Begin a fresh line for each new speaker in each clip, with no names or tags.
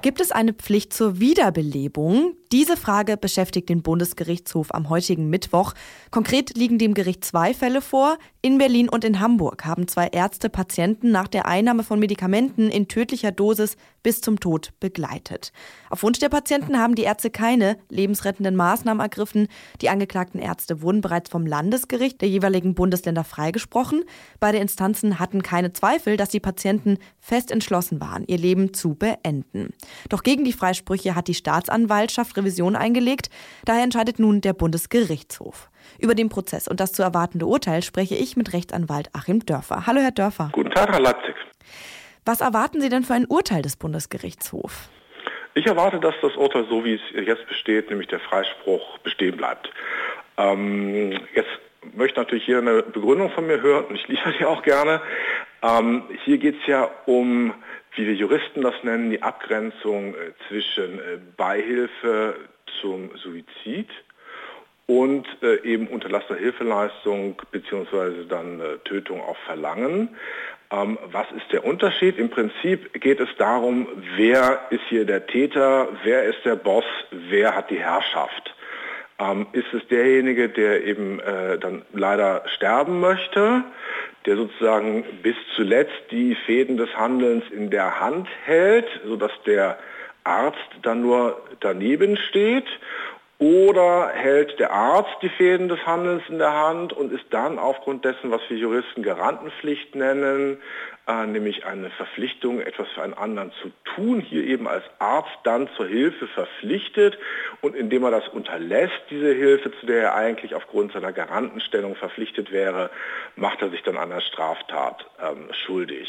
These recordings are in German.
Gibt es eine Pflicht zur Wiederbelebung? Diese Frage beschäftigt den Bundesgerichtshof am heutigen Mittwoch. Konkret liegen dem Gericht zwei Fälle vor. In Berlin und in Hamburg haben zwei Ärzte Patienten nach der Einnahme von Medikamenten in tödlicher Dosis bis zum Tod begleitet. Auf Wunsch der Patienten haben die Ärzte keine lebensrettenden Maßnahmen ergriffen. Die angeklagten Ärzte wurden bereits vom Landesgericht der jeweiligen Bundesländer freigesprochen. Beide Instanzen hatten keine Zweifel, dass die Patienten fest entschlossen waren, ihr Leben zu beenden. Doch gegen die Freisprüche hat die Staatsanwaltschaft Revision eingelegt. Daher entscheidet nun der Bundesgerichtshof. Über den Prozess und das zu erwartende Urteil spreche ich mit Rechtsanwalt Achim Dörfer. Hallo, Herr Dörfer.
Guten Tag, Herr Leipzig.
Was erwarten Sie denn für ein Urteil des Bundesgerichtshofs?
Ich erwarte, dass das Urteil so, wie es jetzt besteht, nämlich der Freispruch, bestehen bleibt. Ähm, jetzt möchte natürlich hier eine Begründung von mir hören und ich liefere die auch gerne. Ähm, hier geht es ja um wie wir Juristen das nennen, die Abgrenzung äh, zwischen äh, Beihilfe zum Suizid und äh, eben unterlassener Hilfeleistung bzw. dann Tötung auf Verlangen. Ähm, was ist der Unterschied? Im Prinzip geht es darum, wer ist hier der Täter, wer ist der Boss, wer hat die Herrschaft. Ähm, ist es derjenige, der eben dann leider sterben möchte? Der sozusagen bis zuletzt die Fäden des Handelns in der Hand hält, sodass der Arzt dann nur daneben steht? Oder hält der Arzt die Fäden des Handelns in der Hand und ist dann aufgrund dessen, was wir Juristen Garantenpflicht nennen, äh, nämlich eine Verpflichtung, etwas für einen anderen zu tun, hier eben als Arzt dann zur Hilfe verpflichtet und indem er das unterlässt, diese Hilfe, zu der er eigentlich aufgrund seiner Garantenstellung verpflichtet wäre, macht er sich dann einer Straftat ähm, schuldig.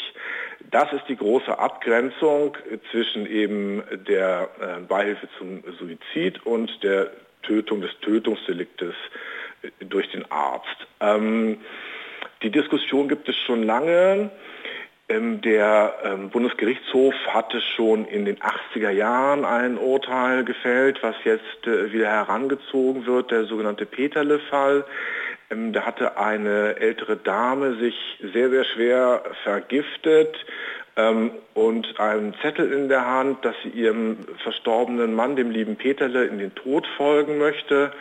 Das ist die große Abgrenzung zwischen eben der äh, Beihilfe zum Suizid und der Tötung des Tötungsdeliktes äh, durch den Arzt. Ähm, die Diskussion gibt es schon lange. Ähm, der ähm, Bundesgerichtshof hatte schon in den 80er Jahren ein Urteil gefällt, was jetzt äh, wieder herangezogen wird, der sogenannte Peterle-Fall. Ähm, da hatte eine ältere Dame sich sehr, sehr schwer vergiftet und einen Zettel in der Hand, dass sie ihrem verstorbenen Mann, dem lieben Peterle, in den Tod folgen möchte.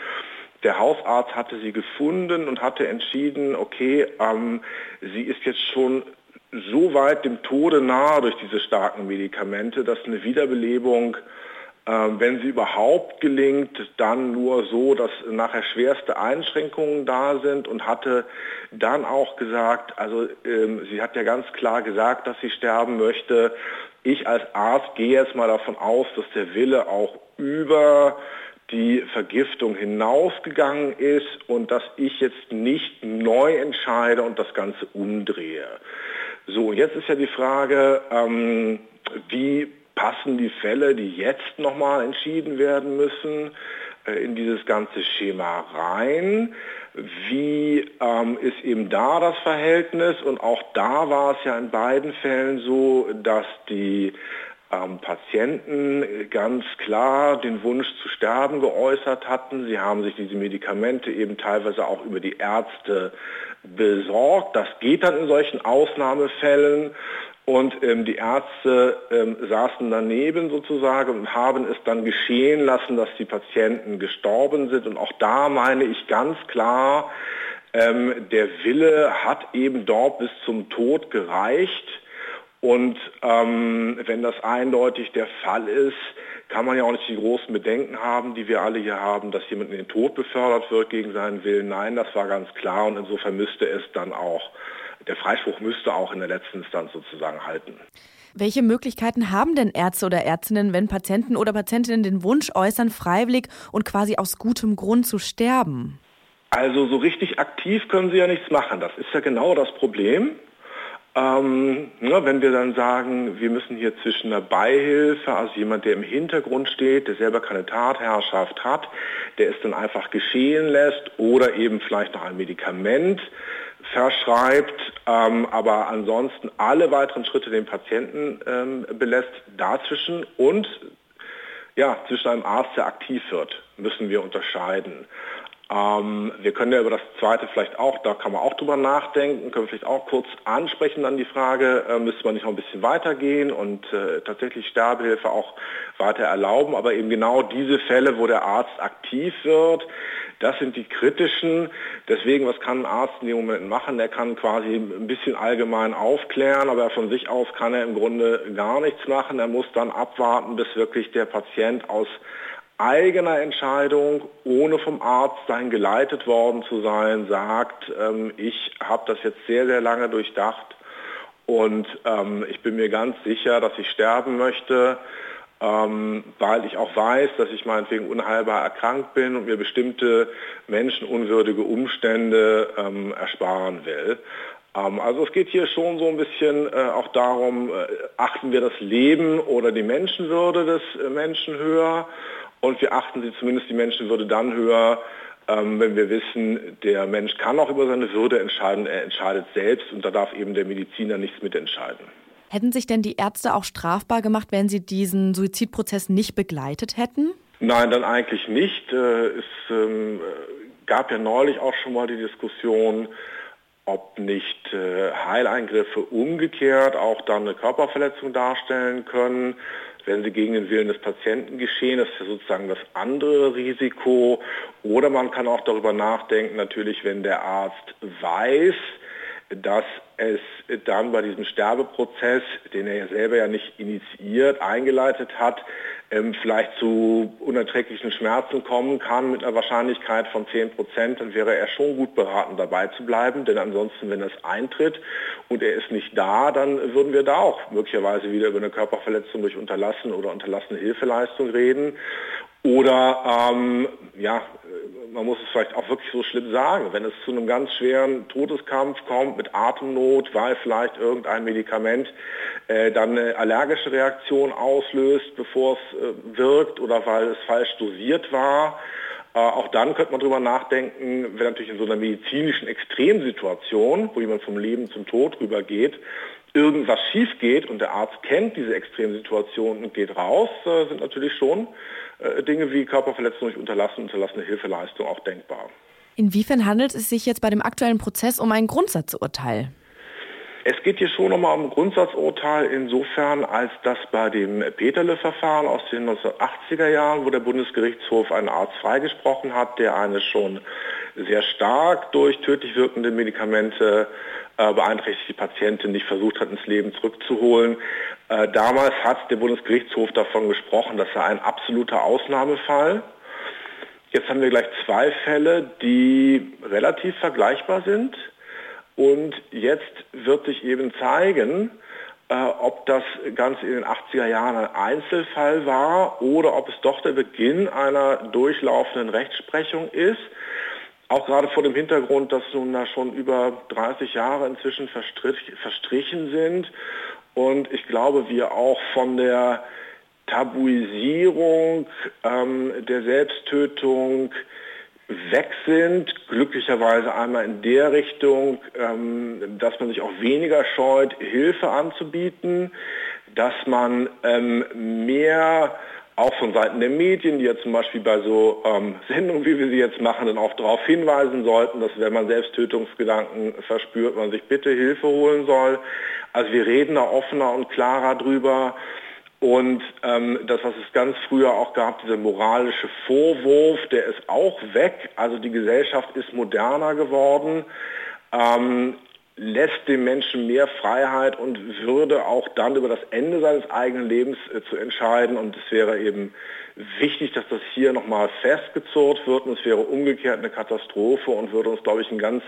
Der Hausarzt hatte sie gefunden und hatte entschieden, okay, ähm, sie ist jetzt schon so weit dem Tode nahe durch diese starken Medikamente, dass eine Wiederbelebung, äh, wenn sie überhaupt gelingt, dann nur so, dass nachher schwerste Einschränkungen da sind und hatte dann auch gesagt, also ähm, sie hat ja ganz klar gesagt, dass sie sterben möchte. Ich als Arzt gehe jetzt mal davon aus, dass der Wille auch über die Vergiftung hinausgegangen ist und dass ich jetzt nicht neu entscheide und das Ganze umdrehe. So, jetzt ist ja die Frage, ähm, wie passen die Fälle, die jetzt nochmal entschieden werden müssen, äh, in dieses ganze Schema rein? Wie ähm, ist eben da das Verhältnis? Und auch da war es ja in beiden Fällen so, dass die ähm, Patienten ganz klar den Wunsch zu sterben geäußert hatten. Sie haben sich diese Medikamente eben teilweise auch über die Ärzte besorgt. Das geht dann in solchen Ausnahmefällen. Und ähm, die Ärzte ähm, saßen daneben sozusagen und haben es dann geschehen lassen, dass die Patienten gestorben sind. Und auch da meine ich ganz klar, ähm, der Wille hat eben dort bis zum Tod gereicht. Und ähm, wenn das eindeutig der Fall ist, kann man ja auch nicht die großen Bedenken haben, die wir alle hier haben, dass jemand in den Tod befördert wird gegen seinen Willen. Nein, das war ganz klar und insofern müsste es dann auch, der Freispruch müsste auch in der letzten Instanz sozusagen halten.
Welche Möglichkeiten haben denn Ärzte oder Ärztinnen, wenn Patienten oder Patientinnen den Wunsch äußern, freiwillig und quasi aus gutem Grund zu sterben?
Also so richtig aktiv können sie ja nichts machen. Das ist ja genau das Problem. Ähm, ja, wenn wir dann sagen, wir müssen hier zwischen einer Beihilfe, also jemand, der im Hintergrund steht, der selber keine Tatherrschaft hat, der es dann einfach geschehen lässt oder eben vielleicht noch ein Medikament verschreibt, ähm, aber ansonsten alle weiteren Schritte den Patienten ähm, belässt, dazwischen und ja, zwischen einem Arzt, der aktiv wird, müssen wir unterscheiden. Ähm, wir können ja über das zweite vielleicht auch, da kann man auch drüber nachdenken, können wir vielleicht auch kurz ansprechen an die Frage, äh, müsste man nicht noch ein bisschen weitergehen und äh, tatsächlich Sterbehilfe auch weiter erlauben, aber eben genau diese Fälle, wo der Arzt aktiv wird, das sind die kritischen. Deswegen, was kann ein Arzt in dem Moment machen? Er kann quasi ein bisschen allgemein aufklären, aber von sich aus kann er im Grunde gar nichts machen. Er muss dann abwarten, bis wirklich der Patient aus eigener Entscheidung, ohne vom Arzt dahin geleitet worden zu sein, sagt, ähm, ich habe das jetzt sehr, sehr lange durchdacht und ähm, ich bin mir ganz sicher, dass ich sterben möchte, ähm, weil ich auch weiß, dass ich meinetwegen unheilbar erkrankt bin und mir bestimmte menschenunwürdige Umstände ähm, ersparen will. Ähm, also es geht hier schon so ein bisschen äh, auch darum, äh, achten wir das Leben oder die Menschenwürde des äh, Menschen höher und wir achten sie zumindest die Menschenwürde dann höher, ähm, wenn wir wissen, der Mensch kann auch über seine Würde entscheiden, er entscheidet selbst und da darf eben der Mediziner nichts mitentscheiden.
Hätten sich denn die Ärzte auch strafbar gemacht, wenn sie diesen Suizidprozess nicht begleitet hätten?
Nein, dann eigentlich nicht. Äh, es ähm, gab ja neulich auch schon mal die Diskussion, ob nicht äh, Heileingriffe umgekehrt auch dann eine Körperverletzung darstellen können wenn sie gegen den Willen des Patienten geschehen. Das ist ja sozusagen das andere Risiko. Oder man kann auch darüber nachdenken, natürlich, wenn der Arzt weiß, dass es dann bei diesem Sterbeprozess, den er ja selber ja nicht initiiert, eingeleitet hat, ähm, vielleicht zu unerträglichen Schmerzen kommen kann mit einer Wahrscheinlichkeit von 10 Prozent, dann wäre er schon gut beraten, dabei zu bleiben. Denn ansonsten, wenn das eintritt und er ist nicht da, dann würden wir da auch möglicherweise wieder über eine Körperverletzung durch Unterlassen oder unterlassene Hilfeleistung reden. Oder ähm, ja, man muss es vielleicht auch wirklich so schlimm sagen, wenn es zu einem ganz schweren Todeskampf kommt mit Atemnot, weil vielleicht irgendein Medikament äh, dann eine allergische Reaktion auslöst, bevor es äh, wirkt oder weil es falsch dosiert war, äh, auch dann könnte man darüber nachdenken, wenn natürlich in so einer medizinischen Extremsituation, wo jemand vom Leben zum Tod rübergeht, irgendwas schief geht und der Arzt kennt diese Extremsituation und geht raus, äh, sind natürlich schon äh, Dinge wie Körperverletzung durch Unterlassen, unterlassene Hilfeleistung auch denkbar.
Inwiefern handelt es sich jetzt bei dem aktuellen Prozess um ein Grundsatzurteil?
Es geht hier schon nochmal um ein Grundsatzurteil insofern, als dass bei dem Peterle-Verfahren aus den 1980er Jahren, wo der Bundesgerichtshof einen Arzt freigesprochen hat, der eine schon sehr stark durch tödlich wirkende Medikamente äh, beeinträchtigte Patientin nicht versucht hat, ins Leben zurückzuholen. Äh, damals hat der Bundesgerichtshof davon gesprochen, das sei ein absoluter Ausnahmefall. Jetzt haben wir gleich zwei Fälle, die relativ vergleichbar sind. Und jetzt wird sich eben zeigen, äh, ob das Ganze in den 80er Jahren ein Einzelfall war oder ob es doch der Beginn einer durchlaufenden Rechtsprechung ist. Auch gerade vor dem Hintergrund, dass nun da schon über 30 Jahre inzwischen verstrichen sind. Und ich glaube, wir auch von der Tabuisierung ähm, der Selbsttötung weg sind, glücklicherweise einmal in der Richtung, ähm, dass man sich auch weniger scheut, Hilfe anzubieten, dass man ähm, mehr auch von Seiten der Medien, die ja zum Beispiel bei so ähm, Sendungen, wie wir sie jetzt machen, dann auch darauf hinweisen sollten, dass wenn man Selbsttötungsgedanken verspürt, man sich bitte Hilfe holen soll. Also wir reden da offener und klarer drüber. Und ähm, das, was es ganz früher auch gab, dieser moralische Vorwurf, der ist auch weg. Also die Gesellschaft ist moderner geworden. Ähm, lässt dem Menschen mehr Freiheit und Würde auch dann über das Ende seines eigenen Lebens äh, zu entscheiden. Und es wäre eben wichtig, dass das hier nochmal festgezurrt wird. Und es wäre umgekehrt eine Katastrophe und würde uns, glaube ich, in ganz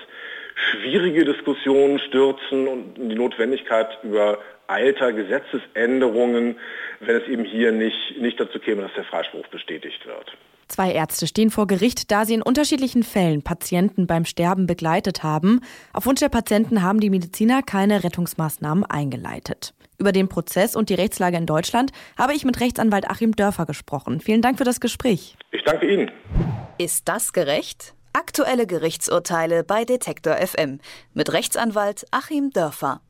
schwierige Diskussionen stürzen und die Notwendigkeit über alter Gesetzesänderungen, wenn es eben hier nicht, nicht dazu käme, dass der Freispruch bestätigt wird.
Zwei Ärzte stehen vor Gericht, da sie in unterschiedlichen Fällen Patienten beim Sterben begleitet haben. Auf Wunsch der Patienten haben die Mediziner keine Rettungsmaßnahmen eingeleitet. Über den Prozess und die Rechtslage in Deutschland habe ich mit Rechtsanwalt Achim Dörfer gesprochen. Vielen Dank für das Gespräch.
Ich danke Ihnen.
Ist das gerecht? Aktuelle Gerichtsurteile bei Detektor FM mit Rechtsanwalt Achim Dörfer.